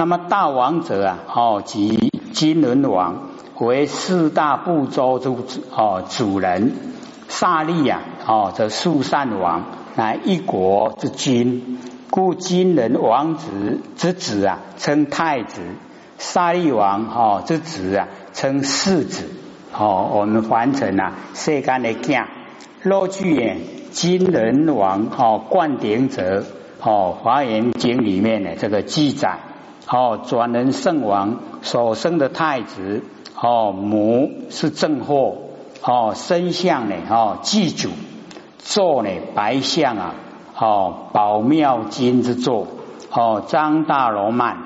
那么大王者啊，哦，即金轮王为四大部洲之哦主人，萨利呀，哦，则速善王乃一国之君，故金人王子之子啊，称太子；萨利王哦之子啊，称世子。哦，我们凡尘啊，世间的讲，若据耶金人王哦冠顶者哦华严经里面的这个记载。哦转轮圣王所生的太子哦母是正货哦身相呢哦祭主坐呢白象啊哦宝妙金之座哦张大罗曼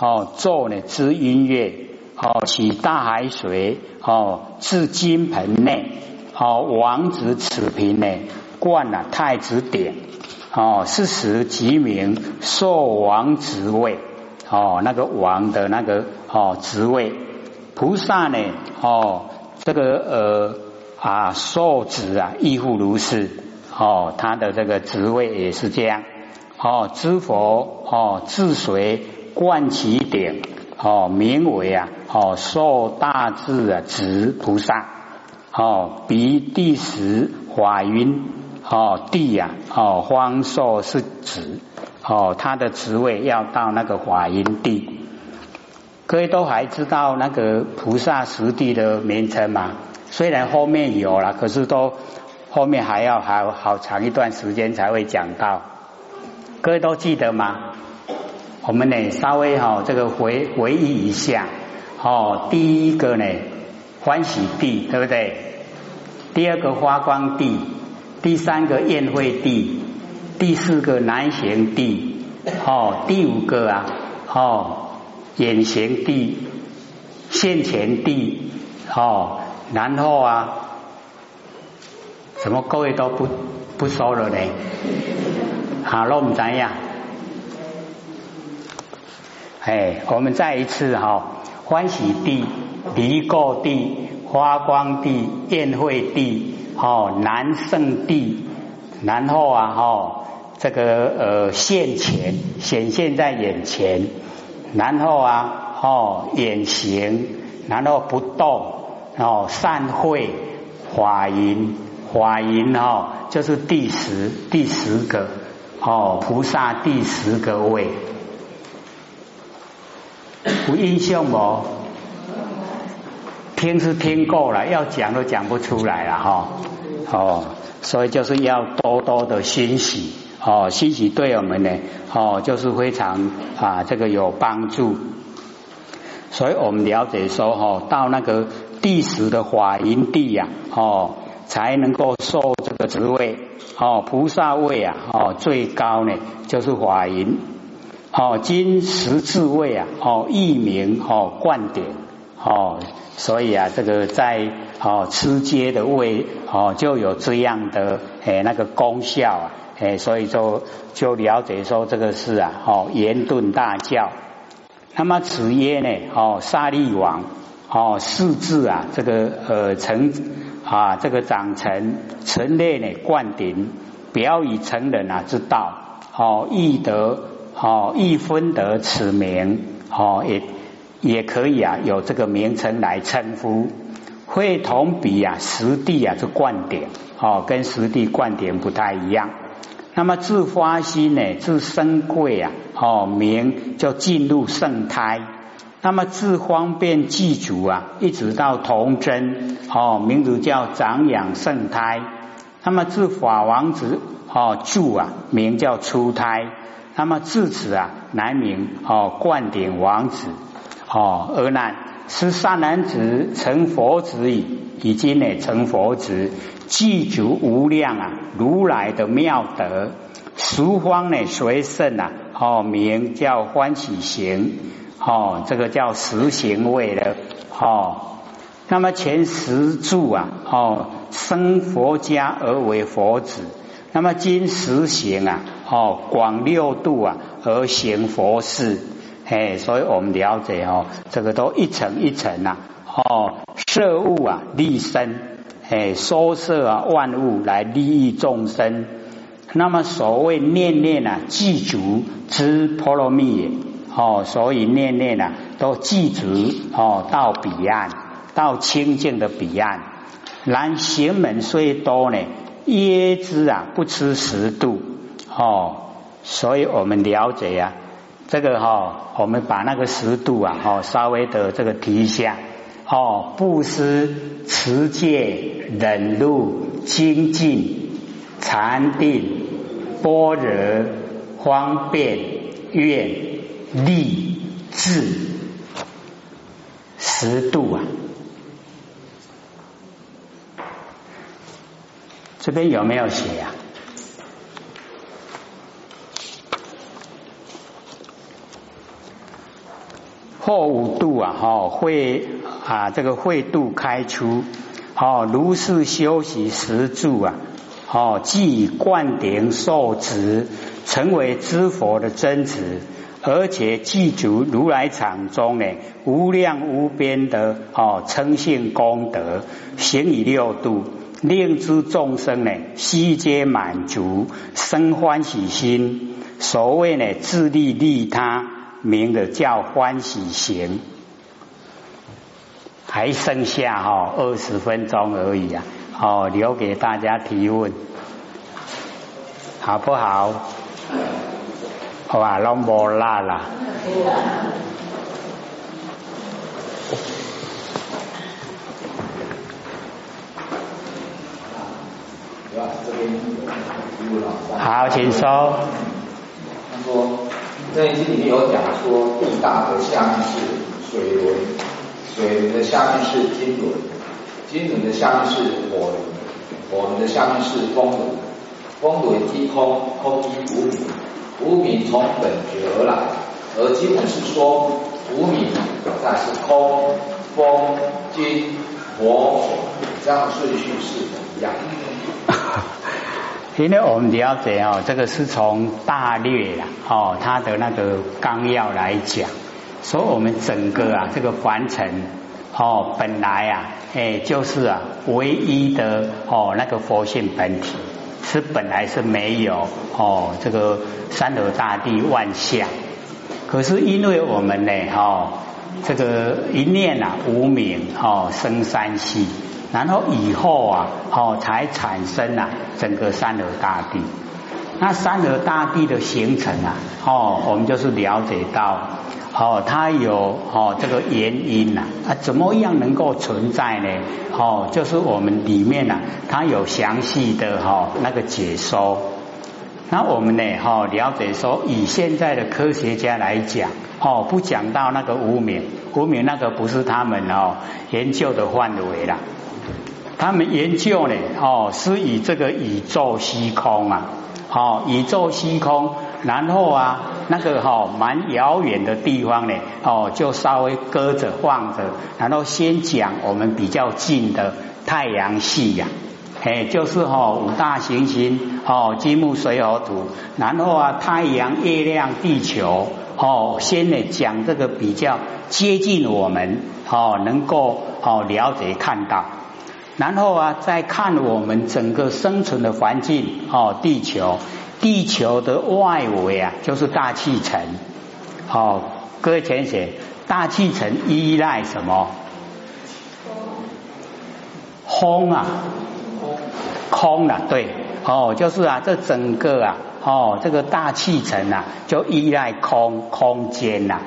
哦坐呢知音乐。哦，起大海水，哦，至金盆内，哦，王子此瓶呢，灌了太子鼎，哦，是时即名受王职位，哦，那个王的那个哦职位，菩萨呢，哦，这个呃啊受职啊，亦复如是，哦，他的这个职位也是这样，哦，知佛哦，治随灌其鼎。哦，名为啊，哦，受大智啊，执菩萨，哦，比第十法云，哦，地呀，哦，方寿是子，哦，他的职位要到那个法云地。各位都还知道那个菩萨实地的名称吗？虽然后面有了，可是都后面还要还好长一段时间才会讲到。各位都记得吗？我们呢，稍微哈这个回回忆一下，哦，第一个呢，欢喜地，对不对？第二个花光地，第三个宴会地，第四个南行地，哦，第五个啊，哦，眼行地，现前地，哦，然后啊，怎么各位都不不说了呢？好，那我们怎样？哎，我们再一次哈，欢喜地、离垢地、发光地、宴会地、哦南圣地，然后啊哈，这个呃现前显现在眼前，然后啊哦眼行，然后不动哦善会法音法音哦，就是第十第十个哦菩萨第十个位。有印象不？听是听过了，要讲都讲不出来了哈。哦，所以就是要多多的欣喜哦，欣喜对我们呢哦，就是非常啊这个有帮助。所以我们了解说哈，到那个第十的法云地呀，哦，才能够受这个职位哦，菩萨位啊，哦，最高呢就是法云。哦，金十字位啊，哦，一名哦，冠点哦，所以啊，这个在哦，吃阶的位哦，就有这样的诶那个功效啊，诶，所以就就了解说这个事啊，哦，严顿大教。那么此耶呢，哦，沙利王哦，四字啊，这个呃成啊，这个长成成列呢，灌顶表以成人啊之道，哦，易得。哦，易分得此名，哦，也也可以啊，有这个名称来称呼。会同比啊，实地啊，是灌顶，哦，跟实地灌顶不太一样。那么自发心呢，自生贵啊，哦，名就进入圣胎。那么自方便祭祖啊，一直到童真，哦，名字叫长养圣胎。那么自法王子，哦，住啊，名叫出胎。那么自此啊，乃名哦灌顶王子哦，而难是善男子成佛子矣，已经呢成佛子，具足无量啊如来的妙德，十方呢随圣啊哦名叫欢喜行哦，这个叫实行位的哦。那么前十住啊哦生佛家而为佛子，那么今实行啊。哦，广六度啊，而行佛事，哎，所以我们了解哦，这个都一层一层呐，哦，摄物啊，利身，哎，收摄啊，万物来利益众生。那么所谓念念啊，具足之波罗蜜也，哦，所以念念啊都具足哦到彼岸，到清净的彼岸。然行门虽多呢，耶之啊不吃十度哦，所以我们了解呀，这个哈，我们把那个十度啊，哦稍微的这个提一下哦，布施、持戒、忍辱、精进、禅定、般若、方便、愿、力、智，十度啊。这边有没有写呀？后五度啊，哈会啊，这个会度开出，哦，如是修习十住啊，哦，即以灌顶受持，成为知佛的真子，而且具足如来场中呢无量无边的哦称性功德，行以六度。令诸众生呢，悉皆满足，生欢喜心。所谓呢，自利利他，名的叫欢喜行。还剩下哈二十分钟而已啊，哦，留给大家提问，好不好？好吧，拢无辣啦。好，请说。那，经里面有讲说，地大的下面是水轮，水轮的下面是金轮，金轮的下面是火轮，火轮的下面是风轮，风轮即空，空即无名，无名从本觉而来，而基本是说，无名再是空，风、金、火、水，这样的顺序是一样。因为我们了解哦，这个是从大略啦，哦，它的那个纲要来讲，所以我们整个啊，这个凡尘哦，本来啊，哎，就是啊，唯一的哦，那个佛性本体是本来是没有哦，这个三河大地万象，可是因为我们呢，哦，这个一念啊，无名哦，生三系。然后以后啊，哦，才产生啊整个三河大地。那三河大地的形成啊，哦，我们就是了解到，哦，它有哦这个原因呐，啊，怎么样能够存在呢？哦，就是我们里面呐，它有详细的哈那个解说。那我们呢，哈，了解说，以现在的科学家来讲，哦，不讲到那个无名，无名那个不是他们哦研究的范围了。他们研究呢，哦，是以这个宇宙虚空啊，哦，宇宙虚空，然后啊，那个哈蛮遥远的地方呢，哦，就稍微搁着放着，然后先讲我们比较近的太阳系呀，哎，就是哈五大行星，哦，金木水火土，然后啊太阳、月亮、地球，哦，先呢讲这个比较接近我们，哦，能够哦了解看到。然后啊，再看我们整个生存的环境哦，地球，地球的外围啊，就是大气层。好，各位浅写，大气层依赖什么？空啊，空啊，对，哦，就是啊，这整个啊，哦，这个大气层啊，就依赖空空间呐。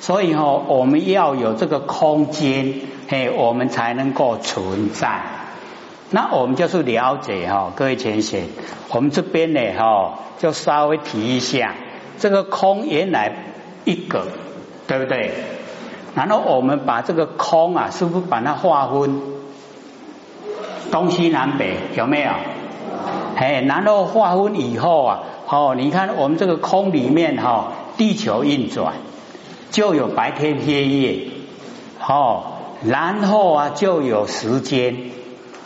所以哦，我们要有这个空间，嘿，我们才能够存在。那我们就是了解哈，各位浅显，我们这边呢哈，就稍微提一下，这个空原来一个，对不对？然后我们把这个空啊，是不是把它划分东西南北？有没有？哎，然后划分以后啊，哦，你看我们这个空里面哈，地球运转。就有白天黑夜，哦，然后啊就有时间，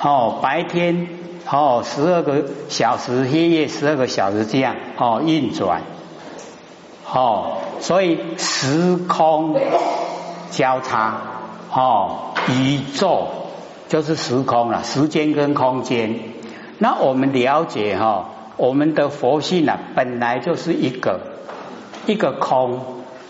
哦，白天哦十二个小时，黑夜十二个小时这样哦运转，哦，所以时空交叉，哦，宇宙就是时空了，时间跟空间。那我们了解哈，我们的佛性啊，本来就是一个一个空。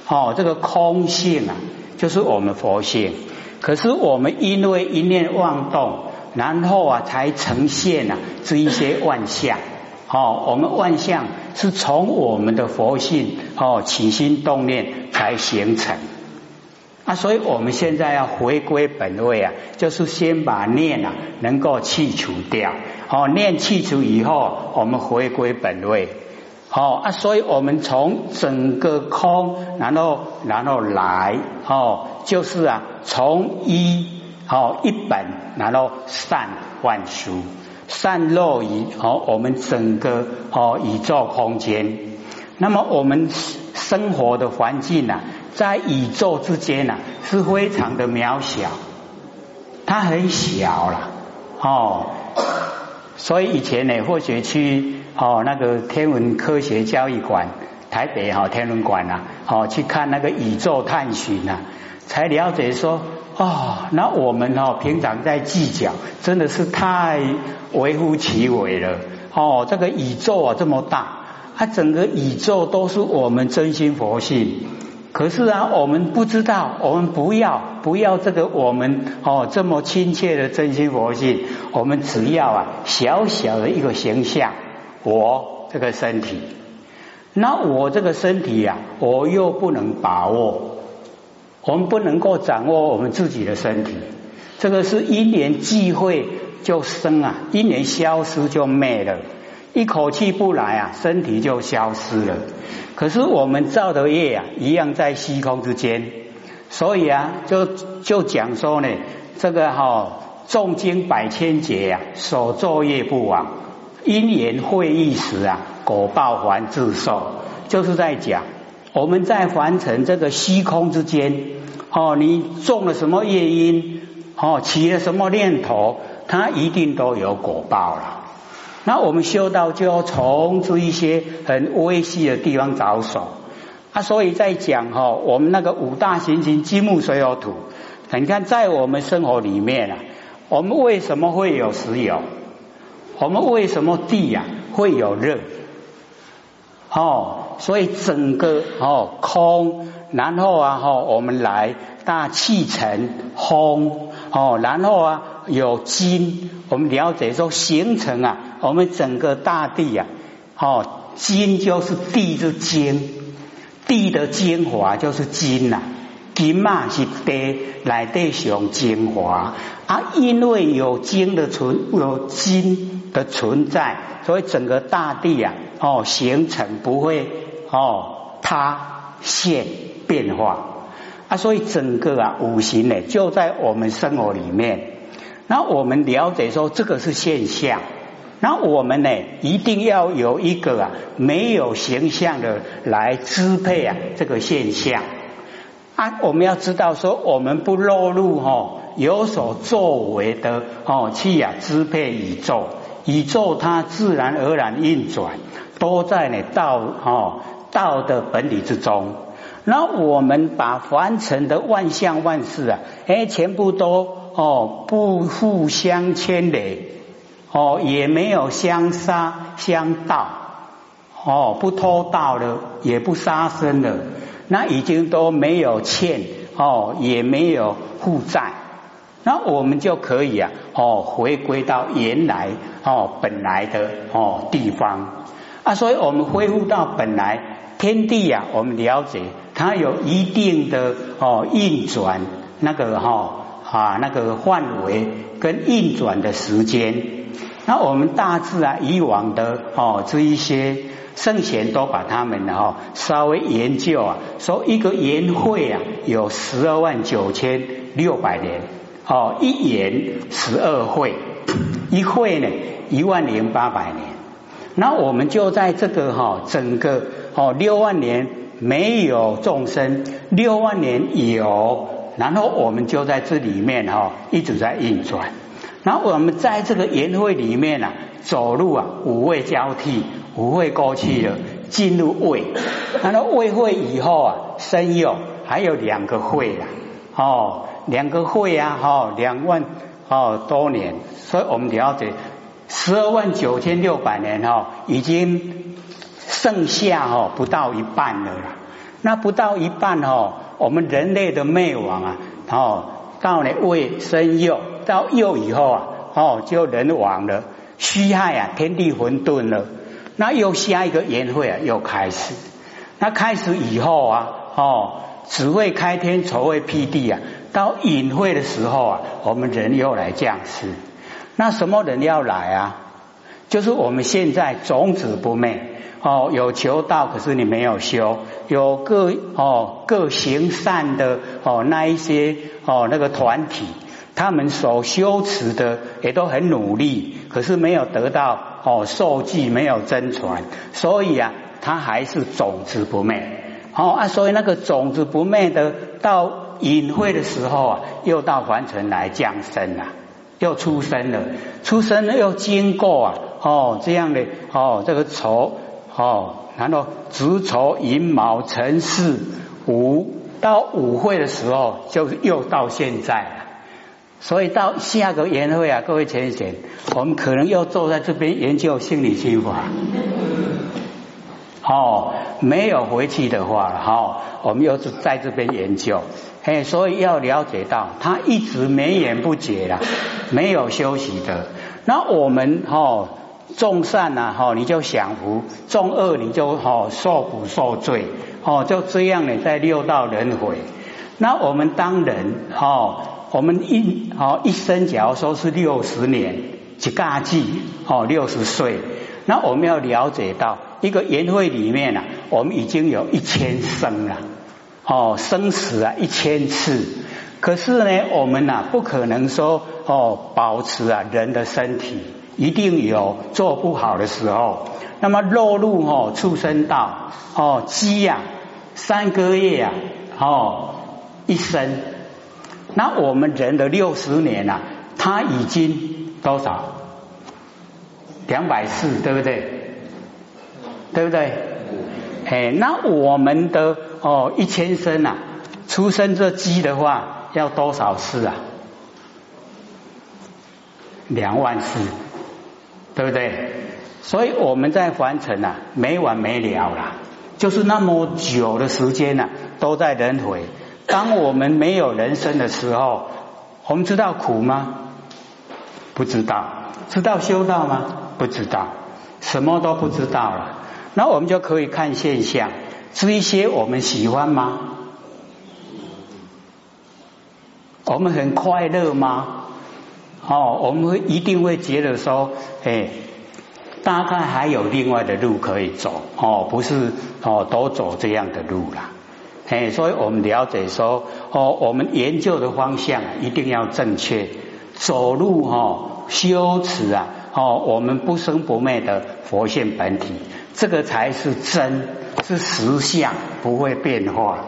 哦，这个空性啊，就是我们佛性。可是我们因为一念妄动，然后啊，才呈现啊这一些万象。哦，我们万象是从我们的佛性哦起心动念才形成。啊，所以我们现在要回归本位啊，就是先把念啊能够去除掉。哦，念去除以后，我们回归本位。好啊，所以我们从整个空，然后然后来，哦，就是啊，从一，哦一本，然后散万书，散落于哦我们整个哦宇宙空间。那么我们生活的环境呢，在宇宙之间呢，是非常的渺小，它很小了，哦。所以以前呢，或许去哦那个天文科学教育馆，台北哈天文馆啊，哦去看那个宇宙探寻啊，才了解说哦，那我们哦平常在计较，真的是太微乎其微了哦。这个宇宙啊这么大，它整个宇宙都是我们真心佛性。可是啊，我们不知道，我们不要不要这个我们哦这么亲切的真心佛性，我们只要啊小小的一个形象，我这个身体，那我这个身体呀，我又不能把握，我们不能够掌握我们自己的身体，这个是因缘际会就生啊，因缘消失就灭了。一口气不来啊，身体就消失了。可是我们造的业啊，一样在虚空之间。所以啊，就就讲说呢，这个哈，重经百千劫啊，所作业不亡，因缘会意时啊，果报还自受。就是在讲我们在凡尘这个虚空之间，哦，你种了什么业因，哦，起了什么念头，它一定都有果报了。那我们修道就要从这一些很微细的地方着手啊，所以在讲哈，我们那个五大行星金木水火土，你看在我们生活里面啊，我们为什么会有石油？我们为什么地呀会有热？哦，所以整个哦空，然后啊哈，我们来大气层风哦，然后啊有金，我们了解说形成啊。我们整个大地呀，哦，金就是地之精，地的精华就是金呐，金嘛是地来地上精华啊，因为有金的存，有金的存在，所以整个大地呀，哦，形成不会哦塌陷变化。啊，所以整个啊五行呢就在我们生活里面，那我们了解说这个是现象。那我们呢，一定要有一个啊没有形象的来支配啊这个现象。啊，我们要知道说，我们不落入哦有所作为的哦去啊支配宇宙，宇宙它自然而然运转，都在呢道哦道的本体之中。那我们把凡尘的万象万事啊，哎，全部都哦不互相牵连。哦，也没有相杀相盗，哦，不偷盗了，也不杀生了，那已经都没有欠，哦，也没有负债，那我们就可以啊，哦，回归到原来哦本来的哦地方啊，所以我们恢复到本来天地呀，我们了解它有一定的哦运转那个哈啊那个范围跟运转的时间。那我们大致啊，以往的哦这一些圣贤都把他们哈稍微研究啊，说一个年会啊有十二万九千六百年哦，一年十二会，一会呢一万零八百年。那我们就在这个哈整个哦六万年没有众生，六万年有，然后我们就在这里面哈一直在运转。然后我们在这个宴会里面啊，走路啊，五味交替，五味过去了，进入胃，然后胃会以后啊，身有还有两个会啊，哦，两个会啊，哦，两万哦多年，所以我们了解十二万九千六百年哈，已经剩下哈不到一半了。那不到一半哦，我们人类的灭亡啊，哦，到了未生幼，到幼以后啊，哦，就人亡了，虚害啊，天地混沌了。那又下一个宴会啊，又开始。那开始以后啊，哦，只会开天，筹会辟地啊。到隐会的时候啊，我们人又来降世。那什么人要来啊？就是我们现在种子不昧哦，有求道，可是你没有修；有各哦各行善的哦那一些哦那个团体，他们所修持的也都很努力，可是没有得到哦受记，没有真传，所以啊，他还是种子不昧。哦啊，所以那个种子不昧的，到隐晦的时候啊，又到凡尘来降生了。又出生了，出生了又经过啊，哦，这样的哦，这个丑哦，然后子丑寅卯辰巳午，到午会的时候，就又到现在了。所以到下个年会啊，各位浅浅，我们可能又坐在这边研究心理心法。哦，没有回去的话，哈，我们又是在这边研究，嘿，所以要了解到，他一直绵延不绝了，没有休息的。那我们哈种善呐，哈你就享福；种恶你就哈受苦受罪，哦，就这样呢，在六道轮回。那我们当人，哈，我们一哦一生，假如说是六十年，几嘎季，哦六十岁，那我们要了解到。一个宴会里面啊，我们已经有一千生了，哦，生死啊一千次。可是呢，我们呐不可能说哦保持啊人的身体，一定有做不好的时候。那么落入哦畜生道哦鸡呀三个月啊哦一生，那我们人的六十年啊，他已经多少两百次，对不对？对不对？哎，那我们的哦一千生啊，出生这鸡的话要多少次啊？两万次，对不对？所以我们在凡尘啊，没完没了啦，就是那么久的时间呢，都在轮回。当我们没有人生的时候，我们知道苦吗？不知道。知道修道吗？不知道。什么都不知道了。那我们就可以看现象，这一些我们喜欢吗？我们很快乐吗？哦，我们会一定会觉得说，哎，大概还有另外的路可以走，哦，不是哦，都走这样的路了，哎，所以我们了解说，哦，我们研究的方向一定要正确，走路哈，修持啊，哦，我们不生不灭的佛性本体。这个才是真，是实相，不会变化。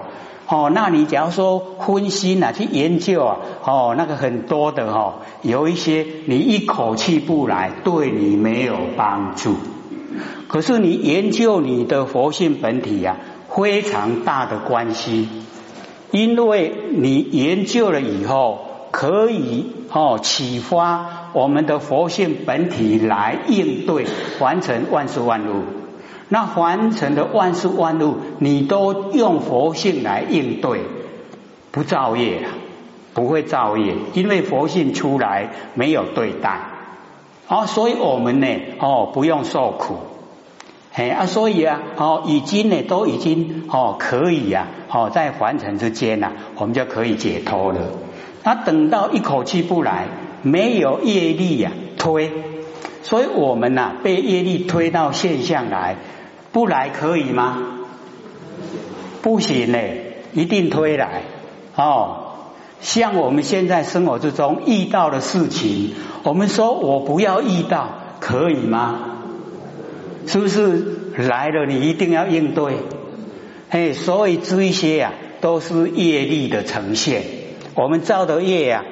哦，那你假如说分心啊，去研究啊，哦，那个很多的哈，有一些你一口气不来，对你没有帮助。可是你研究你的佛性本体呀，非常大的关系，因为你研究了以后，可以哦启发我们的佛性本体来应对，完成万事万物。那凡尘的万事万物，你都用佛性来应对，不造业啊，不会造业，因为佛性出来没有对待啊，所以我们呢，哦，不用受苦，嘿啊，所以啊，哦，已经呢，都已经哦，可以啊，哦，在凡尘之间呐，我们就可以解脱了。那等到一口气不来，没有业力呀推，所以我们呐，被业力推到现象来。不来可以吗？不行嘞，一定推来哦。像我们现在生活之中遇到的事情，我们说我不要遇到，可以吗？是不是来了你一定要应对？哎，所以这些呀都是业力的呈现。我们造的业呀，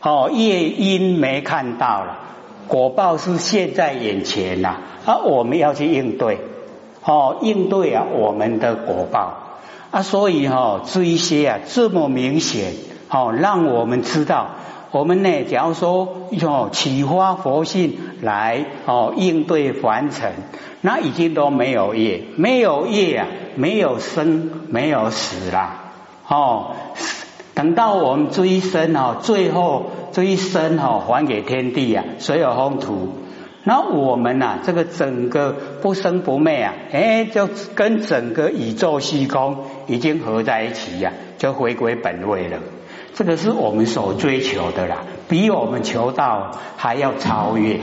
哦，业因没看到了，果报是现在眼前呐，而我们要去应对。哦，应对啊，我们的果报啊，所以哈，这一些啊，这么明显，哦，让我们知道我们呢，假如说哦启发佛性来哦应对凡尘，那已经都没有业，没有业啊，没有生，没有死啦。哦，等到我们追生哦，最后追生哦还给天地啊，所有风土。那我们呐，这个整个不生不灭啊，哎，就跟整个宇宙虚空已经合在一起呀，就回归本位了。这个是我们所追求的啦，比我们求道还要超越。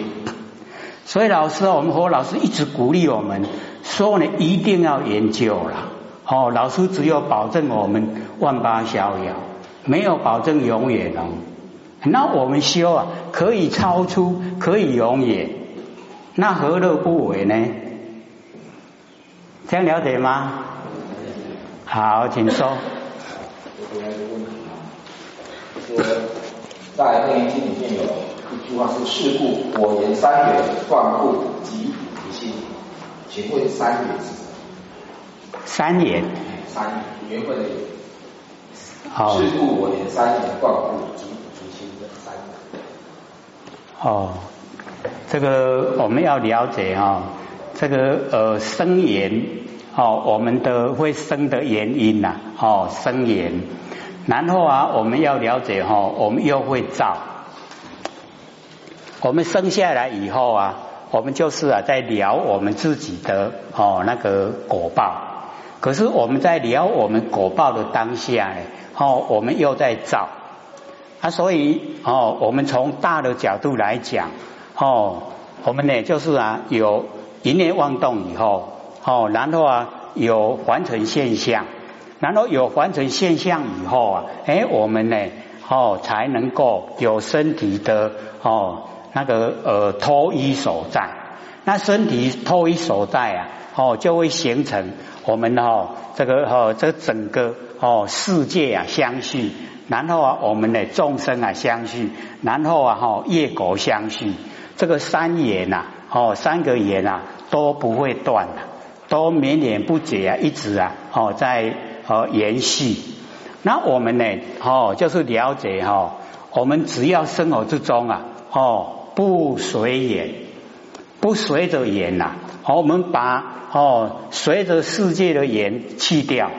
所以老师，我们和老师一直鼓励我们说呢，一定要研究了。哦，老师只有保证我们万八逍遥，没有保证永远哦。那我们修啊，可以超出，可以永远。那何乐不为呢？这样了解吗？好，请说。说在《楞严经》里面有一句话是“事故我言三缘断故即不心”，请问三缘是什么？三缘。三缘分的缘。好。事故我言三缘断故即不心的三元。哦。这个我们要了解哈，这个呃生缘哦，我们的会生的原因呐，哦生缘，然后啊我们要了解哈，我们又会造，我们生下来以后啊，我们就是啊在聊我们自己的哦那个果报，可是我们在聊我们果报的当下呢，哦我们又在造。啊，所以哦我们从大的角度来讲。哦，我们呢就是啊，有一念妄动以后，哦，然后啊有环成现象，然后有环成现象以后啊，哎，我们呢，哦，才能够有身体的哦那个呃脱衣所在，那身体脱衣所在啊，哦就会形成我们哦这个哦这整个哦世界啊相续，然后啊我们的众生啊相续，然后啊哈业果相续。这个三言呐，哦，三个言呐都不会断的，都绵延不绝啊，一直啊，哦，在哦延续。那我们呢，哦，就是了解哈，我们只要生活之中啊，哦，不随缘，不随着缘呐，好，我们把哦随着世界的缘去掉，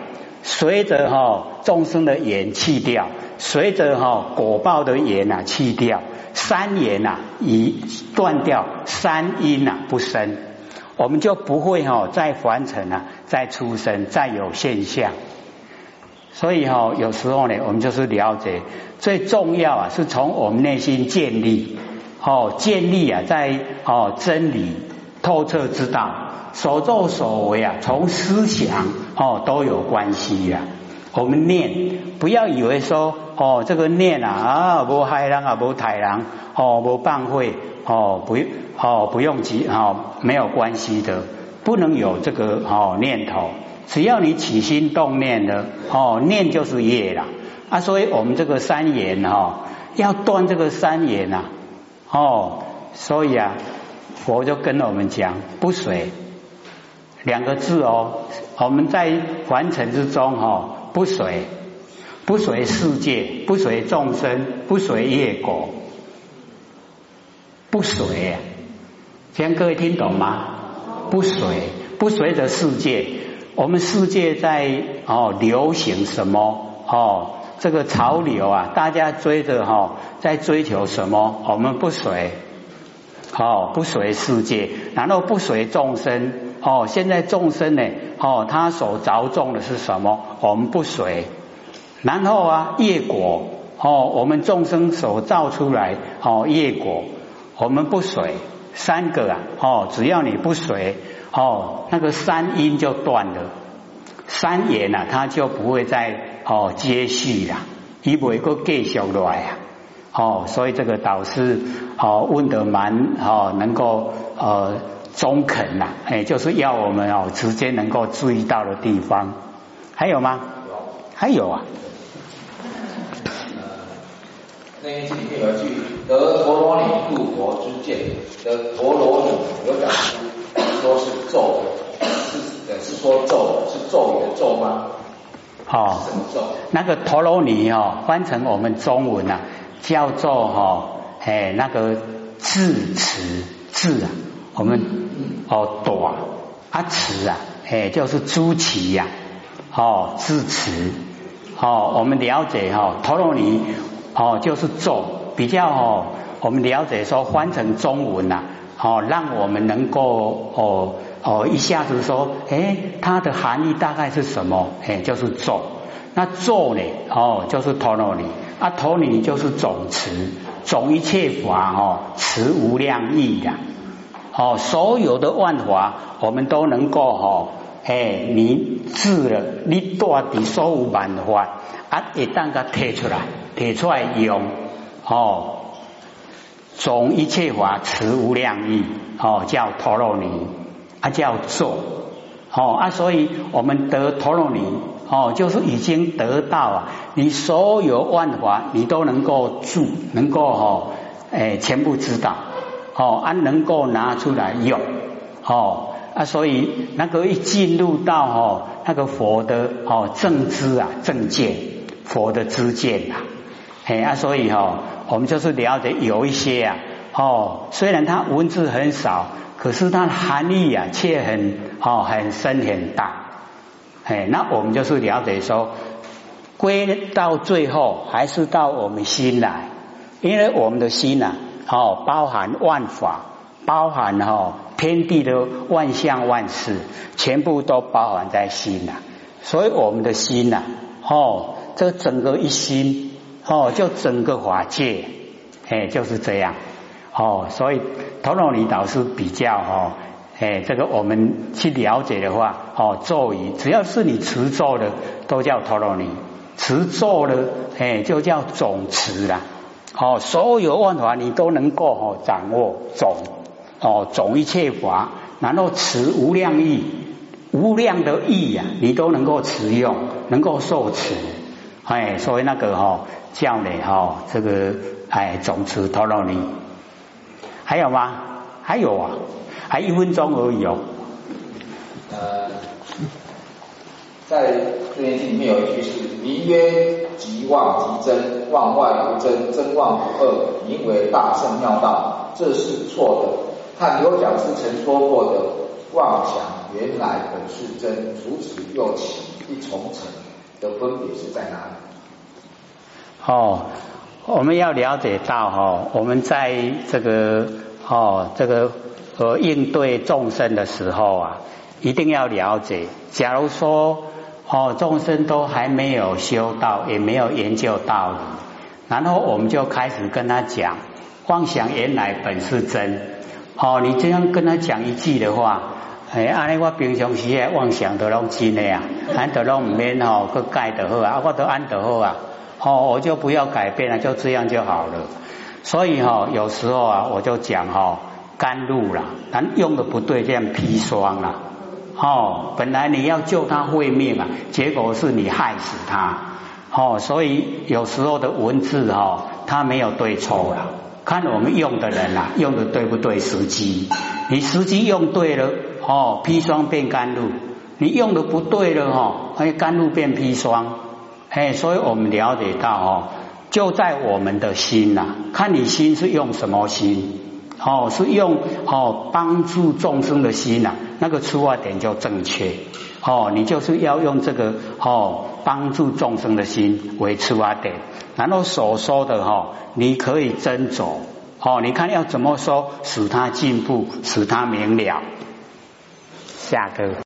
随着哈众生的缘去掉，随着哈果报的眼呐去掉。三言呐，已断掉三因呐，不生，我们就不会哈再凡尘啊，再出生，再有现象。所以哈，有时候呢，我们就是了解最重要啊，是从我们内心建立哦，建立啊，在哦真理透彻之道，所作所为啊，从思想哦都有关系呀。我们念，不要以为说哦，这个念啊啊，不害人啊，不太人哦，不办会哦，不用哦，不用急哦，没有关系的，不能有这个哦念头。只要你起心动念的哦，念就是业了啊。所以我们这个三言哈，要断这个三言呐哦，所以啊，佛就跟我们讲不随两个字哦，我们在凡尘之中哈。不随，不随世界，不随众生，不随业果，不随。这样各位听懂吗？不随，不随着世界。我们世界在哦流行什么哦？这个潮流啊，大家追着哈，在追求什么？我们不随，哦，不随世界，然后不随众生。哦，现在众生呢？哦，他所着重的是什么？我们不随。然后啊，业果哦，我们众生所造出来哦，业果我们不随。三个啊，哦，只要你不随哦，那个三因就断了，三言啊，它就不会再哦接续了，一步一个继续来啊。哦，所以这个导师哦问得蛮哦，能够呃。中肯呐，哎，就是要我们哦，直接能够注意到的地方，还有吗？有，还有啊。那一句里面有一句“得陀罗尼度佛之见”，得陀罗尼有讲出说是咒，是是说咒是咒语的咒吗？哦，什么咒？那个陀罗尼哦，翻成我们中文啊，叫做哈哎那个字词字啊，我们哦短啊词啊哎就是朱旗呀哦字词哦我们了解哈陀罗尼哦就是咒比较哦我们了解说翻成中文呐哦让我们能够哦哦一下子说哎它的含义大概是什么？哎就是咒。那咒呢？哦就是陀罗尼。啊，陀罗尼就是总词，总一切法哦，持无量义的哦，所有的万法我们都能够哦，哎，你治了，你多的所有万法啊，一旦个提出来，提出来用哦，总一切法持无量意哦，叫陀罗尼啊，叫做哦啊，所以我们得陀罗尼。哦，就是已经得到啊，你所有万法你都能够住，能够哈，哎，全部知道，哦，啊，能够拿出来用，哦，啊，所以那个一进入到哦，那个佛的哦正知啊正见，佛的知见啊，嘿啊，所以哈，我们就是了解有一些啊，哦，虽然它文字很少，可是它含义啊却很哦很深很大。哎，那我们就是了解说，归到最后还是到我们心来，因为我们的心呐，哦，包含万法，包含哈天地的万象万事，全部都包含在心呐。所以我们的心呐，哦，这整个一心，哦，就整个法界，哎，就是这样，哦，所以陀罗尼导师比较哈。哎，这个我们去了解的话，哦，咒语只要是你持咒的，都叫陀罗尼；持咒的，哎，就叫总持啦。哦，所有万法你都能够哦掌握总哦总一切法，然后持无量意，无量的意呀，你都能够持用，能够受持。哎，所以那个哈叫你哈这个哎总持陀罗尼，还有吗？还有啊。还一分钟而已哦。呃，在这念经里面有一句是“名曰即妄即真，妄外无真，真妄不二，名为大圣妙道”，这是错的。看刘讲师曾说过的“妄想原来本是真，除此又起一重层”的分别是在哪里？哦，我们要了解到哈，我们在这个哦这个。和应对众生的时候啊，一定要了解。假如说哦，众生都还没有修道，也没有研究道理，然后我们就开始跟他讲，妄想原来本是真。哦，你这样跟他讲一句的话，哎，安尼我平常时诶妄想都拢真的呀，安都拢唔免哦，去改得好啊，我都安得好啊，哦，我就不要改变了，就这样就好了。所以哈，有时候啊，我就讲哈。甘露啦，但用的不对，这样砒霜啦。哦，本来你要救他慧命啊，结果是你害死他。哦，所以有时候的文字哈，它没有对错了，看我们用的人啊，用的对不对时机。你时机用对了，哦，砒霜变甘露；你用的不对了，哈，哎，甘露变砒霜。哎，所以我们了解到哦，就在我们的心呐，看你心是用什么心。哦，是用哦帮助众生的心呐，那个出发点就正确。哦，你就是要用这个哦帮助众生的心为出发点，然后所说的哈，你可以斟酌。哦，你看要怎么说，使他进步，使他明了。下个。